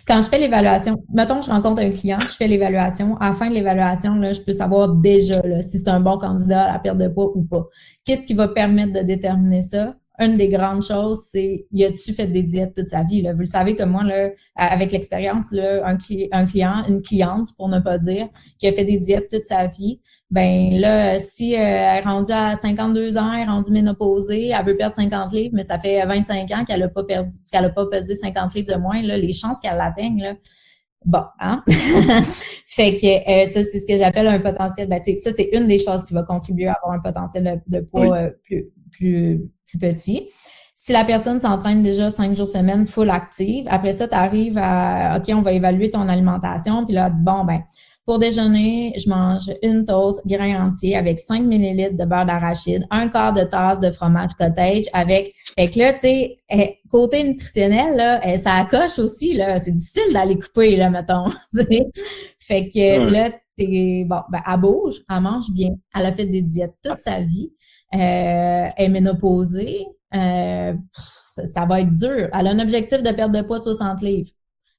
quand je fais l'évaluation, mettons, je rencontre un client, je fais l'évaluation. À la fin de l'évaluation, là, je peux savoir déjà là, si c'est un bon candidat à la perte de poids ou pas. Qu'est-ce qui va permettre de déterminer ça? une des grandes choses, c'est y a-tu fait des diètes toute sa vie? Là? Vous le savez que moi, là, avec l'expérience, là, un, un client, une cliente, pour ne pas dire, qui a fait des diètes toute sa vie, ben là, si euh, elle est rendue à 52 ans, elle est rendue ménopausée, elle veut perdre 50 livres, mais ça fait 25 ans qu'elle n'a pas perdu, qu'elle n'a pas pesé 50 livres de moins, là, les chances qu'elle l'atteigne, là, Bon, hein? fait que euh, ça, c'est ce que j'appelle un potentiel. Ben, ça, c'est une des choses qui va contribuer à avoir un potentiel de, poids euh, plus, plus, plus petit. Si la personne s'entraîne déjà cinq jours semaine full active, après ça, tu arrives à OK, on va évaluer ton alimentation, puis là, tu dis bon, ben, pour déjeuner, je mange une toast grain entier avec 5 ml de beurre d'arachide, un quart de tasse de fromage cottage avec. Fait que là, tu sais, eh, côté nutritionnel, là, eh, ça accroche aussi, là. C'est difficile d'aller couper, là, mettons. fait que là, t'es. Bon, ben, elle bouge, elle mange bien. Elle a fait des diètes toute sa vie euh, est ménopausée, euh, ça, va être dur. Elle a un objectif de perte de poids de 60 livres.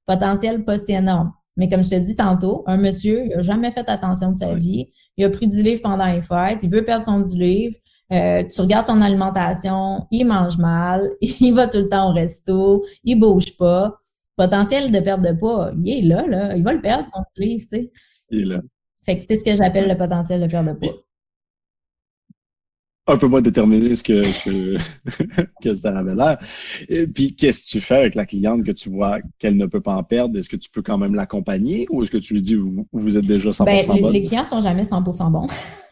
Potentiel pas si énorme. Mais comme je te dis tantôt, un monsieur, il n'a jamais fait attention de sa vie. il a pris du livre pendant les fêtes, il veut perdre son du livre, euh, tu regardes son alimentation, il mange mal, il va tout le temps au resto, il bouge pas. Potentiel de perte de poids, il est là, là. Il va le perdre, son livre, tu sais. Il est là. Fait que c'est ce que j'appelle le potentiel de perte de poids un peu moins déterminé ce que, que, ça avait l'air. Et puis, qu'est-ce que tu fais avec la cliente que tu vois qu'elle ne peut pas en perdre? Est-ce que tu peux quand même l'accompagner ou est-ce que tu lui dis vous, vous êtes déjà 100% ben, bon? Les clients sont jamais 100% bons.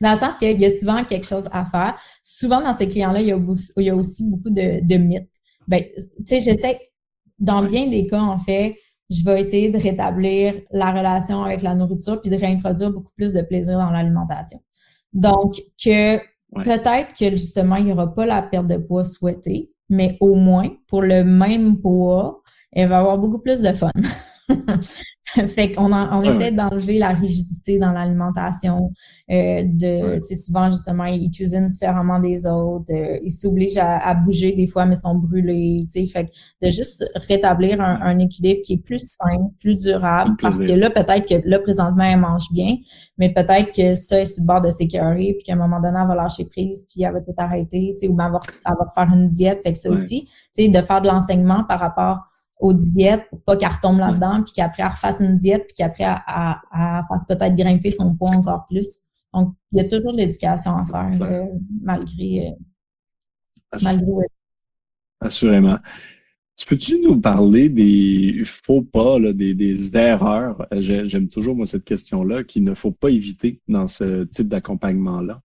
dans le sens qu'il y a souvent quelque chose à faire. Souvent, dans ces clients-là, il, il, y a aussi beaucoup de, de mythes. Ben, tu sais, j'essaie, dans bien des cas, en fait, je vais essayer de rétablir la relation avec la nourriture puis de réintroduire beaucoup plus de plaisir dans l'alimentation. Donc, que Peut-être que justement, il n'y aura pas la perte de poids souhaitée, mais au moins, pour le même poids, elle va avoir beaucoup plus de fun. fait qu'on on essaie d'enlever la rigidité dans l'alimentation. Euh, de, souvent, justement, ils cuisinent différemment des autres. Euh, ils s'obligent à, bouger des fois, mais sont brûlés. Fait de juste rétablir un, équilibre qui est plus simple, plus durable. Parce que là, peut-être que là, présentement, elle mange bien, mais peut-être que ça est sur le bord de sécurité, puis qu'à un moment donné, elle va lâcher prise, puis elle va tout arrêter, ou elle va, elle va faire une diète. Fait que ça aussi, de faire de l'enseignement par rapport aux diètes pour pas qu'elle retombe là-dedans, puis qu'après elle refasse une diète, puis qu'après elle, fasse peut-être grimper son poids encore plus. Donc, il y a toujours de l'éducation à faire, euh, malgré, euh, malgré Assurément. Tu peux-tu nous parler des faux pas, des, des erreurs? J'aime toujours, moi, cette question-là, qu'il ne faut pas éviter dans ce type d'accompagnement-là.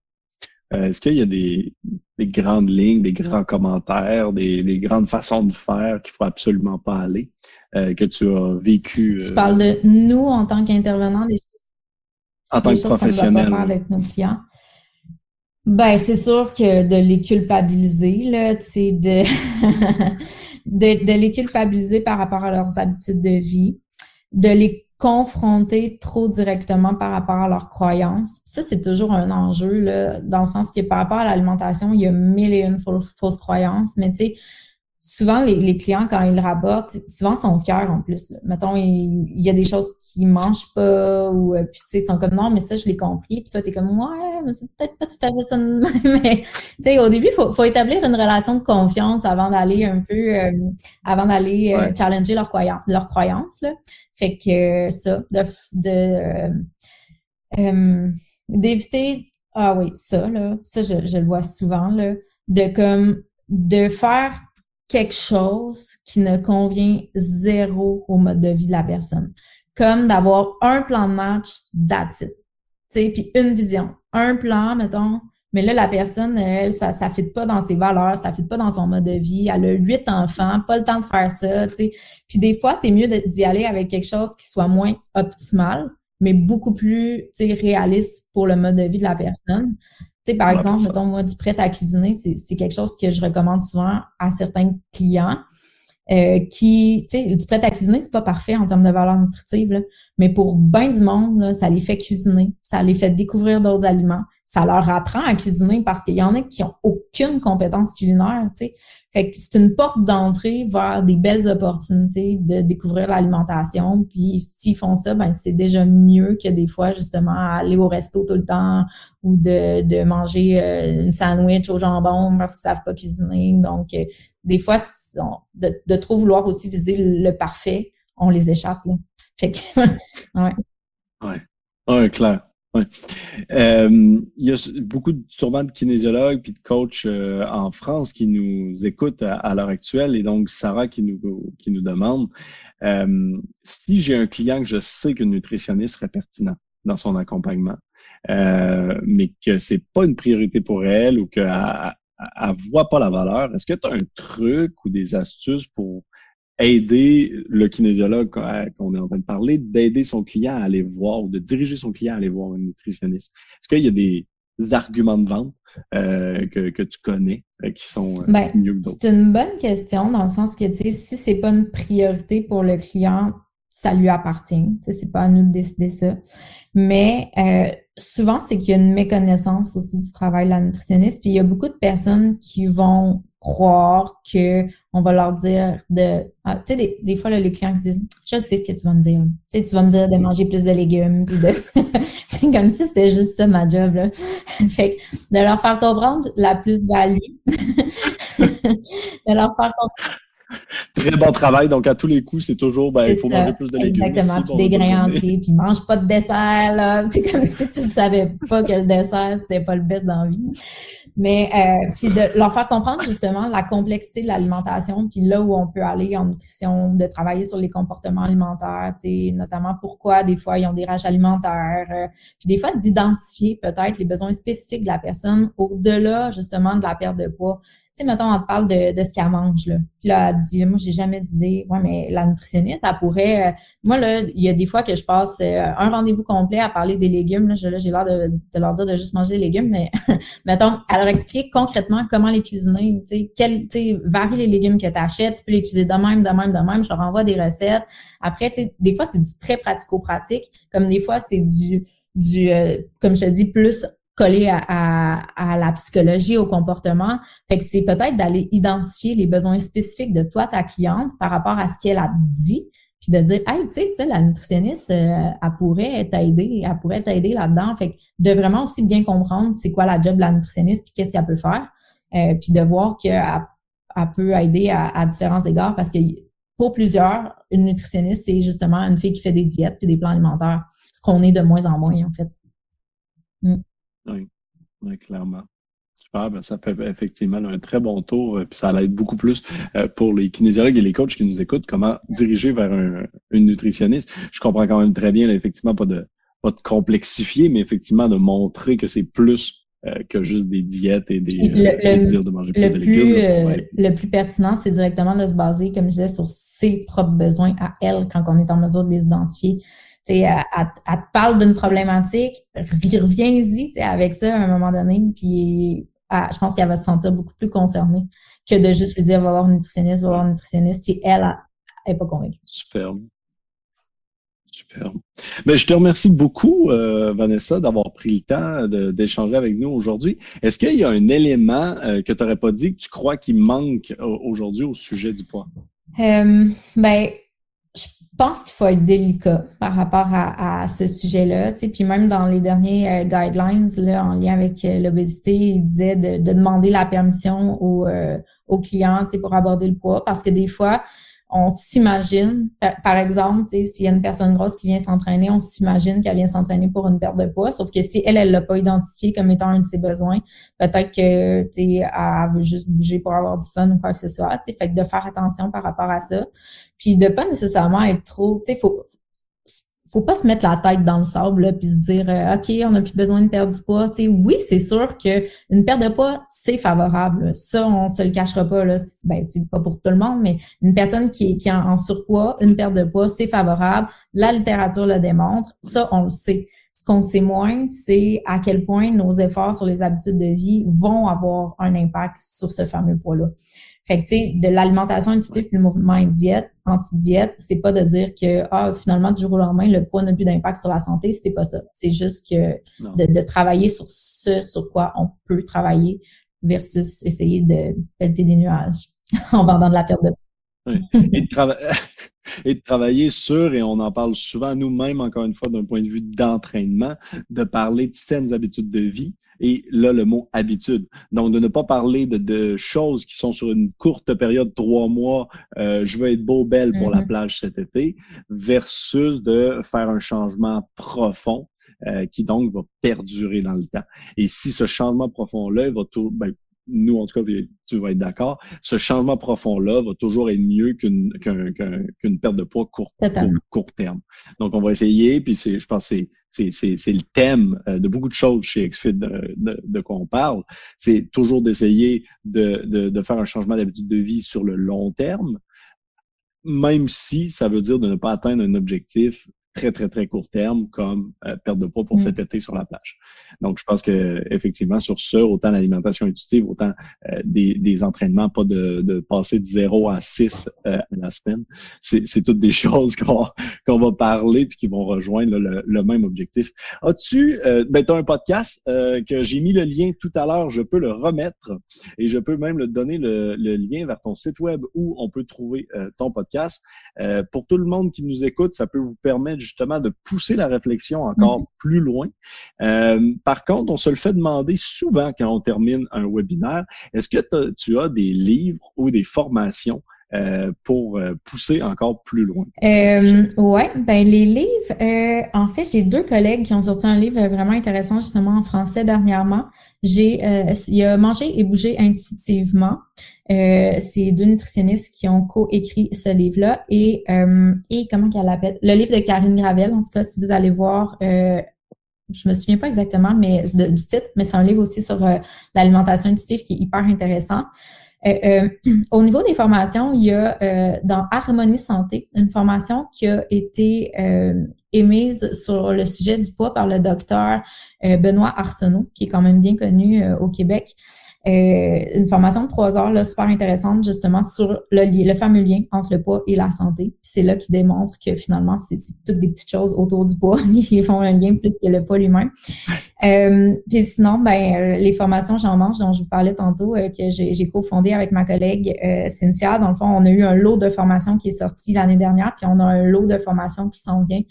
Euh, est-ce qu'il y a des, grandes lignes, des grands commentaires, des, grandes façons de faire qu'il faut absolument pas aller, euh, que tu as vécu? Tu euh, parles de nous en tant qu'intervenants, des en tant que professionnel. avec nos clients. Ben, c'est sûr que de les culpabiliser, là, tu sais, de, de, de les culpabiliser par rapport à leurs habitudes de vie, de les confronter trop directement par rapport à leurs croyances. Ça, c'est toujours un enjeu, là, dans le sens que par rapport à l'alimentation, il y a mille et une fausses, croyances, mais tu sais, souvent, les, clients, quand ils rapportent, souvent, sont fiers en plus. Mettons, il, y a des choses qu'ils mangent pas, ou euh, puis tu sais, ils sont comme non, mais ça, je l'ai compris. Puis toi, t'es comme ouais, mais c'est peut-être pas tout à fait ça. mais tu sais, au début, il faut, faut, établir une relation de confiance avant d'aller un peu, euh, avant d'aller euh, challenger leurs croyances, leurs croyances. Là. Fait que ça, de, de d'éviter, ah oui, ça, là, ça, je, je le vois souvent, là, de comme de faire quelque chose qui ne convient zéro au mode de vie de la personne. Comme d'avoir un plan de match, that's. Puis une vision. Un plan, mettons, mais là, la personne, elle, ça ne fit pas dans ses valeurs, ça ne fit pas dans son mode de vie. Elle a huit enfants, pas le temps de faire ça. Puis des fois, tu es mieux d'y aller avec quelque chose qui soit moins optimal, mais beaucoup plus réaliste pour le mode de vie de la personne. Tu sais, par exemple, mettons, moi, du prêt à cuisiner, c'est quelque chose que je recommande souvent à certains clients. Euh, qui, tu sais, du prêt à cuisiner, c'est pas parfait en termes de valeur nutritive, mais pour bien du monde, ça les fait cuisiner, ça les fait découvrir d'autres aliments, ça leur apprend à cuisiner parce qu'il y en a qui ont aucune compétence culinaire, tu sais. Fait que c'est une porte d'entrée vers des belles opportunités de découvrir l'alimentation. Puis s'ils font ça, ben c'est déjà mieux que des fois justement aller au resto tout le temps ou de, manger euh, une sandwich au jambon parce qu'ils savent pas cuisiner. Donc euh, des fois, de, de, trop vouloir aussi viser le parfait, on les échappe. Là. Fait que ouais. Ouais. Ouais, clair. Ouais. Euh, il y a beaucoup sûrement de kinésiologues et de coachs euh, en France qui nous écoutent à, l'heure actuelle et donc Sarah qui nous, qui nous demande euh, si j'ai un client que je sais qu'un nutritionniste serait pertinent dans son accompagnement, mais que c'est pas une priorité pour elle ou qu'elle ne voit pas la valeur, est-ce que tu as un truc ou des astuces pour aider le kinésiologue qu'on est en train de parler, d'aider son client à aller voir ou de diriger son client à aller voir un nutritionniste. Est-ce qu'il y a des arguments de vente euh, que, que, tu connais euh, qui sont euh, ben, mieux que d'autres? C'est une bonne question dans le sens que, tu sais, si c'est pas une priorité pour le client, ça lui appartient. Tu sais, c'est pas à nous de décider ça. Mais souvent, c'est qu'il y a une méconnaissance aussi du travail de la nutritionniste. Puis il y a beaucoup de personnes qui vont croire que on va leur dire de ah, tu sais des, des, fois les clients qui disent je sais ce que tu vas me dire. Tu sais tu vas me dire de manger plus de légumes c'est comme si c'était juste ça ma job fait de leur faire comprendre la plus-value de leur faire comprendre Très bon travail. Donc, à tous les coups, c'est toujours, ben, il faut manger plus de légumes. Exactement. puis des grains entiers, puis mange pas de dessert, là. C'est comme si tu ne savais pas que le dessert, c'était pas le best dans la vie. Mais euh, puis de leur faire comprendre justement la complexité de l'alimentation, puis là où on peut aller en nutrition, de travailler sur les comportements alimentaires, notamment pourquoi des fois ils ont des rages alimentaires, euh, puis des fois d'identifier peut-être les besoins spécifiques de la personne au-delà justement de la perte de poids tu sais, mettons, on te parle de, de ce qu'elle mange, là. Puis là, elle dit, moi, j'ai jamais d'idée. Ouais, mais la nutritionniste, elle pourrait... Euh, moi, là, il y a des fois que je passe euh, un rendez-vous complet à parler des légumes. Là, j'ai l'air de, de, leur dire de juste manger des légumes, mais mettons, elle leur explique concrètement comment les cuisiner. Tu sais, quel, tu varie les légumes que tu achètes. Tu peux les cuisiner de même, de même, de même. Je leur envoie des recettes. Après, tu sais, des fois, c'est du très pratico-pratique. Comme des fois, c'est du du, euh, comme je te dis, plus collé à, à, la psychologie, au comportement. Fait que c'est peut-être d'aller identifier les besoins spécifiques de toi, ta cliente, par rapport à ce qu'elle a dit, puis de dire, hey, tu sais, ça, la nutritionniste, euh, elle pourrait t'aider, elle pourrait t'aider là-dedans. Fait que de vraiment aussi bien comprendre c'est quoi la job de la nutritionniste, puis qu'est-ce qu'elle peut faire, euh, puis de voir qu'elle elle peut aider à, à, différents égards, parce que pour plusieurs, une nutritionniste, c'est justement une fille qui fait des diètes puis des plans alimentaires, ce qu'on est de moins en moins, en fait. Mm. Oui, clairement. Super, ben, ça fait effectivement un très bon tour, euh, puis ça l'aide beaucoup plus euh, pour les kinésiologues et les coachs qui nous écoutent, comment diriger vers un, une nutritionniste. Je comprends quand même très bien, effectivement, pas de, pas de complexifier, mais effectivement de montrer que c'est plus euh, que juste des diètes et des le, de manger plus de légumes. Le plus pertinent, c'est directement de se baser, comme je disais, sur ses propres besoins à elle quand on est en mesure de les identifier sais, elle, te parle d'une problématique, reviens-y avec ça à un moment donné, puis je pense qu'elle va se sentir beaucoup plus concernée que de juste lui dire va voir une nutritionniste, va voir une nutritionniste si elle n'est pas convaincue. Superbe. Superbe. Ben, je te remercie beaucoup, euh, Vanessa, d'avoir pris le temps d'échanger avec nous aujourd'hui. Est-ce qu'il y a un élément euh, que tu n'aurais pas dit que tu crois qu'il manque euh, aujourd'hui au sujet du poids? ben, je pense qu'il faut être délicat par rapport à, ce sujet-là. Tu puis même dans les derniers euh, guidelines là, en lien avec euh, l'obésité, il disait de, demander la permission aux, euh, aux clients pour aborder le poids. Parce que des fois, on s'imagine, par exemple, s'il y a une personne grosse qui vient s'entraîner, on s'imagine qu'elle vient s'entraîner pour une perte de poids, sauf que si elle, elle l'a pas identifié comme étant un de ses besoins, peut-être que, elle veut juste bouger pour avoir du fun ou quoi que ce soit, fait que de faire attention par rapport à ça, puis de pas nécessairement être trop, tu sais, faut, faut pas se mettre la tête dans le sable puis se dire euh, OK, on n'a plus besoin de perdre du poids. sais oui, c'est sûr que une perte de poids, c'est favorable. Ça, on se le cachera pas. Là. Ben, pas pour tout le monde, mais une personne qui, qui est en, surpoids, une perte de poids, c'est favorable. La littérature le démontre. Ça, on le sait. Ce qu'on sait moins, c'est à quel point nos efforts sur les habitudes de vie vont avoir un impact sur ce fameux poids-là. Fait que, tu sais, de l'alimentation intuitive puis le mouvement diète, anti-diète, c'est pas de dire que, ah, finalement, du jour au lendemain, le poids n'a plus d'impact sur la santé. C'est pas ça. C'est juste que de, travailler sur ce sur quoi on peut travailler versus essayer de pelleter des nuages en vendant de la perte de poids. Et, de et de travailler sur, et on en parle souvent nous-mêmes, encore une fois, d'un point de vue d'entraînement, de parler de saines habitudes de vie, et là, le mot habitude. Donc, de ne pas parler de, choses qui sont sur une courte période, trois mois, euh, je veux être beau, belle pour la mm-hmm. plage cet été, versus de faire un changement profond euh, qui donc va perdurer dans le temps. Et si ce changement profond-là va tout, ben, nous, en tout cas, tu vas être d'accord, ce changement profond-là va toujours être mieux qu'une perte de poids court, court, terme. Donc, on va essayer, puis c'est, je pense que c'est le thème euh, de beaucoup de choses chez XFIT de, de, de quoi on parle. C'est toujours d'essayer de, de, de faire un changement d'habitude de vie sur le long terme, même si ça veut dire de ne pas atteindre un objectif très, très, très court terme, comme euh, perte de poids pour mm. cet été sur la plage. Donc, je pense que effectivement, sur ça, autant l'alimentation intuitive, autant euh, des, des, entraînements, pas de, de, passer de 0 à 6 euh, à la semaine, c'est toutes des choses qu'on qu'on va parler puis qui vont rejoindre le, le, même objectif. As-tu, ben, tu as un podcast que j'ai mis le lien tout à l'heure, je peux le remettre et je peux même le donner le, le lien vers ton site web où on peut trouver ton podcast. pour tout le monde qui nous écoute, ça peut vous permettre justement de pousser la réflexion encore mhm. plus loin. Euh, par contre, on se le fait demander souvent quand on termine un webinaire. Est-ce que tu as des livres ou des formations euh, pour euh, pousser encore plus loin? Euh, oui, ben les livres, en fait, j'ai deux collègues qui ont sorti un livre vraiment intéressant justement en français dernièrement. J'ai, il y a Manger et bouger intuitivement. c'est deux nutritionnistes qui ont co-écrit ce livre-là et, et comment qu'elle l'appelle? Le livre de Karine Gravel, en tout cas, si vous allez voir je me souviens pas exactement mais du titre, mais c'est un livre aussi sur l'alimentation intuitive qui est hyper intéressant. Euh, euh, au niveau des formations, il y a euh, dans Harmonie Santé une formation qui a été émise sur le sujet du poids par le docteur Benoît Arsenault, qui est quand même bien connu au Québec. Euh, une formation de trois heures là, super intéressante justement sur le, le fameux lien entre le poids et la santé. C'est là qu'il démontre que finalement, c'est toutes des petites choses autour du poids qui font un lien plus que le poids lui-même. Euh, puis sinon, ben, euh, les formations J'en mange dont je vous parlais tantôt, euh, que j'ai cofondé avec ma collègue Cynthia. Dans le fond, on a eu un lot de formations qui est sorti l'année dernière, puis on a un lot de formations qui s'en vient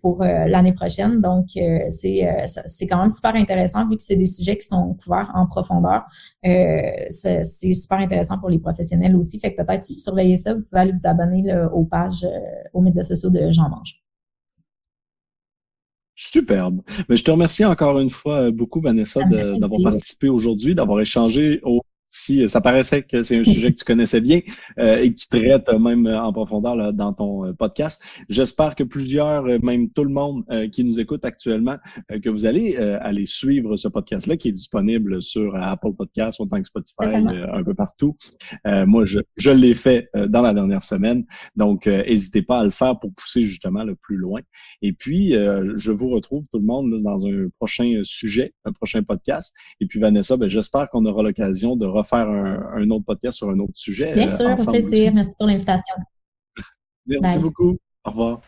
pour l'année prochaine. Donc, c'est quand même super intéressant vu que c'est des sujets qui sont couverts en profondeur. Euh, c'est super intéressant pour les professionnels aussi. Fait que peut-être si vous surveillez ça, vous pouvez aller vous abonner aux pages, euh, aux médias sociaux de Jean Mange. Superbe. Mais je te remercie encore une fois beaucoup, Vanessa, d'avoir participé aujourd'hui, d'avoir échangé au si euh, ça paraissait que c'est un sujet que tu connaissais bien euh, et que tu traites même en profondeur dans ton euh, podcast. J'espère que plusieurs, même tout le monde qui nous écoute actuellement, que vous allez aller suivre ce podcast-là qui est disponible sur Apple Podcasts, autant que Spotify, un peu partout. moi, je, je l'ai fait dans la dernière semaine, donc n'hésitez pas à le faire pour pousser justement le plus loin. Et puis, je vous retrouve tout le monde dans un prochain sujet, un prochain podcast. Et puis, Vanessa, ben, j'espère qu'on aura l'occasion de refaire un, autre podcast sur un autre sujet. Bien sûr, un plaisir. Merci pour l'invitation. Merci beaucoup. Au revoir.